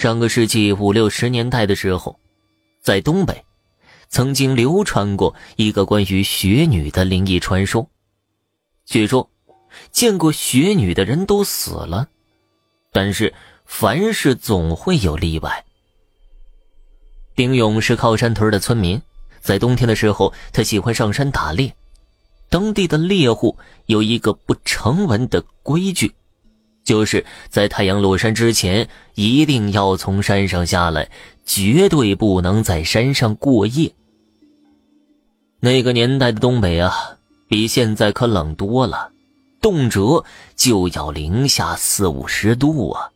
上个世纪五六十年代的时候，在东北，曾经流传过一个关于雪女的灵异传说。据说，见过雪女的人都死了，但是凡事总会有例外。丁勇是靠山屯的村民，在冬天的时候，他喜欢上山打猎。当地的猎户有一个不成文的规矩。就是在太阳落山之前，一定要从山上下来，绝对不能在山上过夜。那个年代的东北啊，比现在可冷多了，动辄就要零下四五十度啊，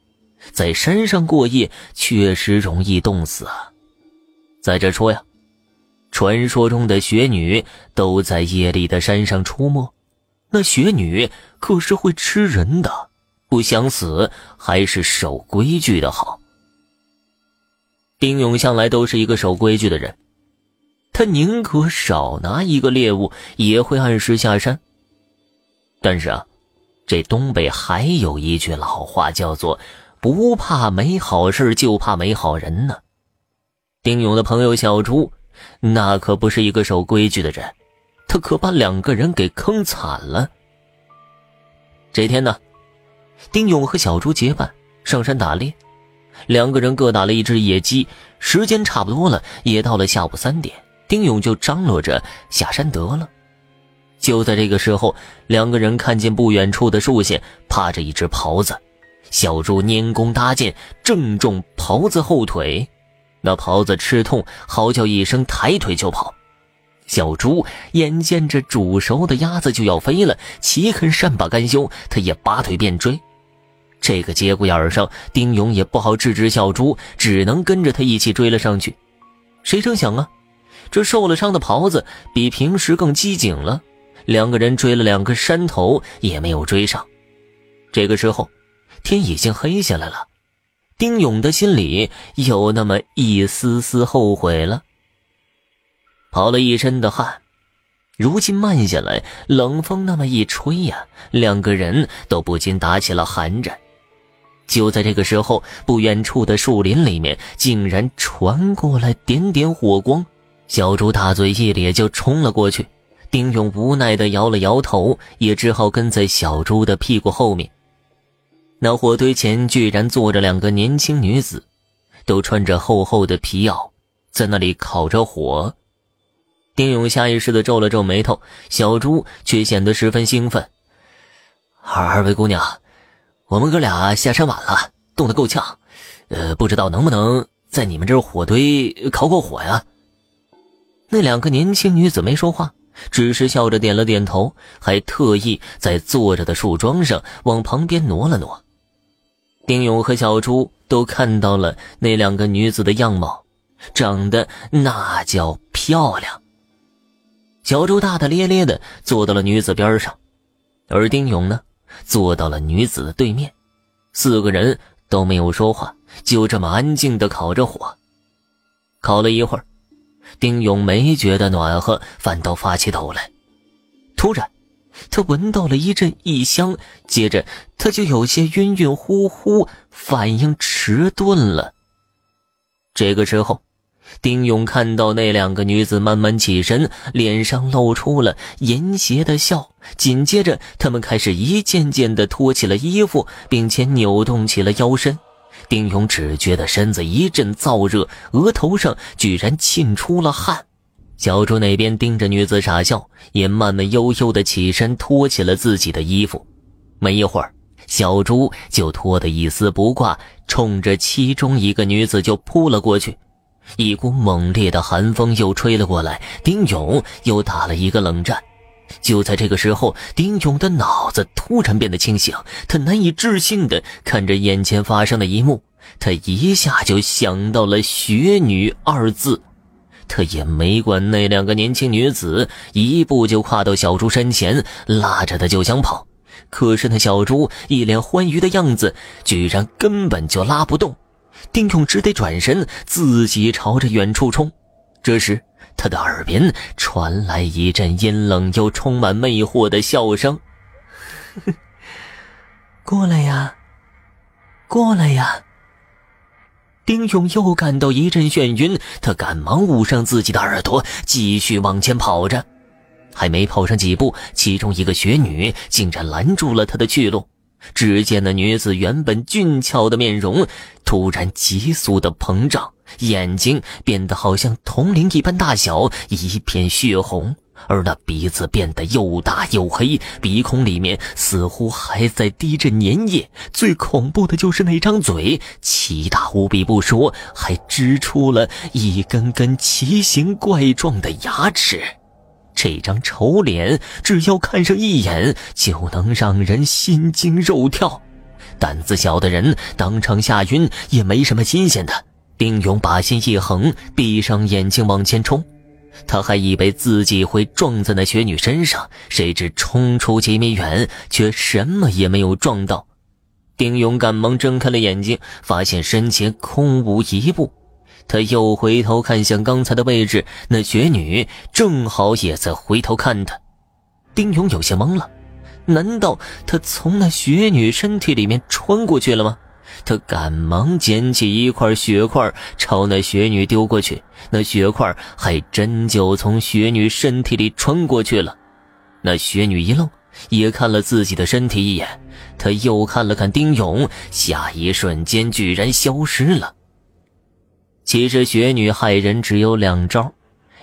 在山上过夜确实容易冻死啊。再者说呀，传说中的雪女都在夜里的山上出没，那雪女可是会吃人的。不想死，还是守规矩的好。丁勇向来都是一个守规矩的人，他宁可少拿一个猎物，也会按时下山。但是啊，这东北还有一句老话，叫做“不怕没好事，就怕没好人”呢。丁勇的朋友小朱，那可不是一个守规矩的人，他可把两个人给坑惨了。这天呢。丁勇和小猪结伴上山打猎，两个人各打了一只野鸡。时间差不多了，也到了下午三点，丁勇就张罗着下山得了。就在这个时候，两个人看见不远处的树下趴着一只狍子，小猪拈弓搭箭，正中狍子后腿，那狍子吃痛，嚎叫一声，抬腿就跑。小猪眼见着煮熟的鸭子就要飞了，岂肯善罢甘休？他也拔腿便追。这个节骨眼上，丁勇也不好制止小猪，只能跟着他一起追了上去。谁成想啊，这受了伤的袍子比平时更机警了。两个人追了两个山头，也没有追上。这个时候，天已经黑下来了。丁勇的心里有那么一丝丝后悔了。跑了一身的汗，如今慢下来，冷风那么一吹呀，两个人都不禁打起了寒战。就在这个时候，不远处的树林里面竟然传过来点点火光，小猪大嘴一咧就冲了过去。丁勇无奈地摇了摇头，也只好跟在小猪的屁股后面。那火堆前居然坐着两个年轻女子，都穿着厚厚的皮袄，在那里烤着火。丁勇下意识地皱了皱眉头，小猪却显得十分兴奋：“二二位姑娘。”我们哥俩下山晚了，冻得够呛，呃，不知道能不能在你们这火堆烤烤火呀？那两个年轻女子没说话，只是笑着点了点头，还特意在坐着的树桩上往旁边挪了挪。丁勇和小猪都看到了那两个女子的样貌，长得那叫漂亮。小猪大大咧咧的坐到了女子边上，而丁勇呢？坐到了女子的对面，四个人都没有说话，就这么安静的烤着火。烤了一会儿，丁勇没觉得暖和，反倒发起抖来。突然，他闻到了一阵异香，接着他就有些晕晕乎乎，反应迟钝了。这个时候。丁勇看到那两个女子慢慢起身，脸上露出了淫邪的笑。紧接着，他们开始一件件的脱起了衣服，并且扭动起了腰身。丁勇只觉得身子一阵燥热，额头上居然沁出了汗。小朱那边盯着女子傻笑，也慢慢悠悠的起身脱起了自己的衣服。没一会儿，小朱就脱得一丝不挂，冲着其中一个女子就扑了过去。一股猛烈的寒风又吹了过来，丁勇又打了一个冷战。就在这个时候，丁勇的脑子突然变得清醒，他难以置信地看着眼前发生的一幕，他一下就想到了“雪女”二字。他也没管那两个年轻女子，一步就跨到小猪身前，拉着他就想跑。可是那小猪一脸欢愉的样子，居然根本就拉不动。丁勇只得转身，自己朝着远处冲。这时，他的耳边传来一阵阴冷又充满魅惑的笑声：“ 过来呀，过来呀！”丁勇又感到一阵眩晕，他赶忙捂上自己的耳朵，继续往前跑着。还没跑上几步，其中一个雪女竟然拦住了他的去路。只见那女子原本俊俏的面容，突然急速的膨胀，眼睛变得好像铜铃一般大小，一片血红。而那鼻子变得又大又黑，鼻孔里面似乎还在滴着粘液。最恐怖的就是那张嘴，奇大无比不说，还支出了一根根奇形怪状的牙齿。这张丑脸，只要看上一眼，就能让人心惊肉跳。胆子小的人当场吓晕也没什么新鲜的。丁勇把心一横，闭上眼睛往前冲。他还以为自己会撞在那雪女身上，谁知冲出几米远，却什么也没有撞到。丁勇赶忙睁开了眼睛，发现身前空无一物。他又回头看向刚才的位置，那雪女正好也在回头看他。丁勇有些懵了，难道他从那雪女身体里面穿过去了吗？他赶忙捡起一块雪块，朝那雪女丢过去。那雪块还真就从雪女身体里穿过去了。那雪女一愣，也看了自己的身体一眼。她又看了看丁勇，下一瞬间居然消失了。其实雪女害人只有两招，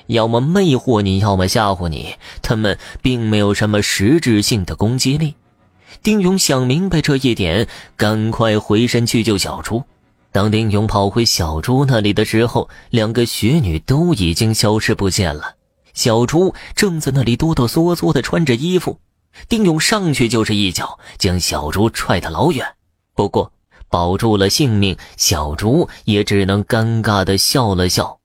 要么魅惑你，要么吓唬你。他们并没有什么实质性的攻击力。丁勇想明白这一点，赶快回身去救小猪。当丁勇跑回小猪那里的时候，两个雪女都已经消失不见了。小猪正在那里哆哆嗦嗦地穿着衣服。丁勇上去就是一脚，将小猪踹得老远。不过保住了性命，小猪也只能尴尬地笑了笑。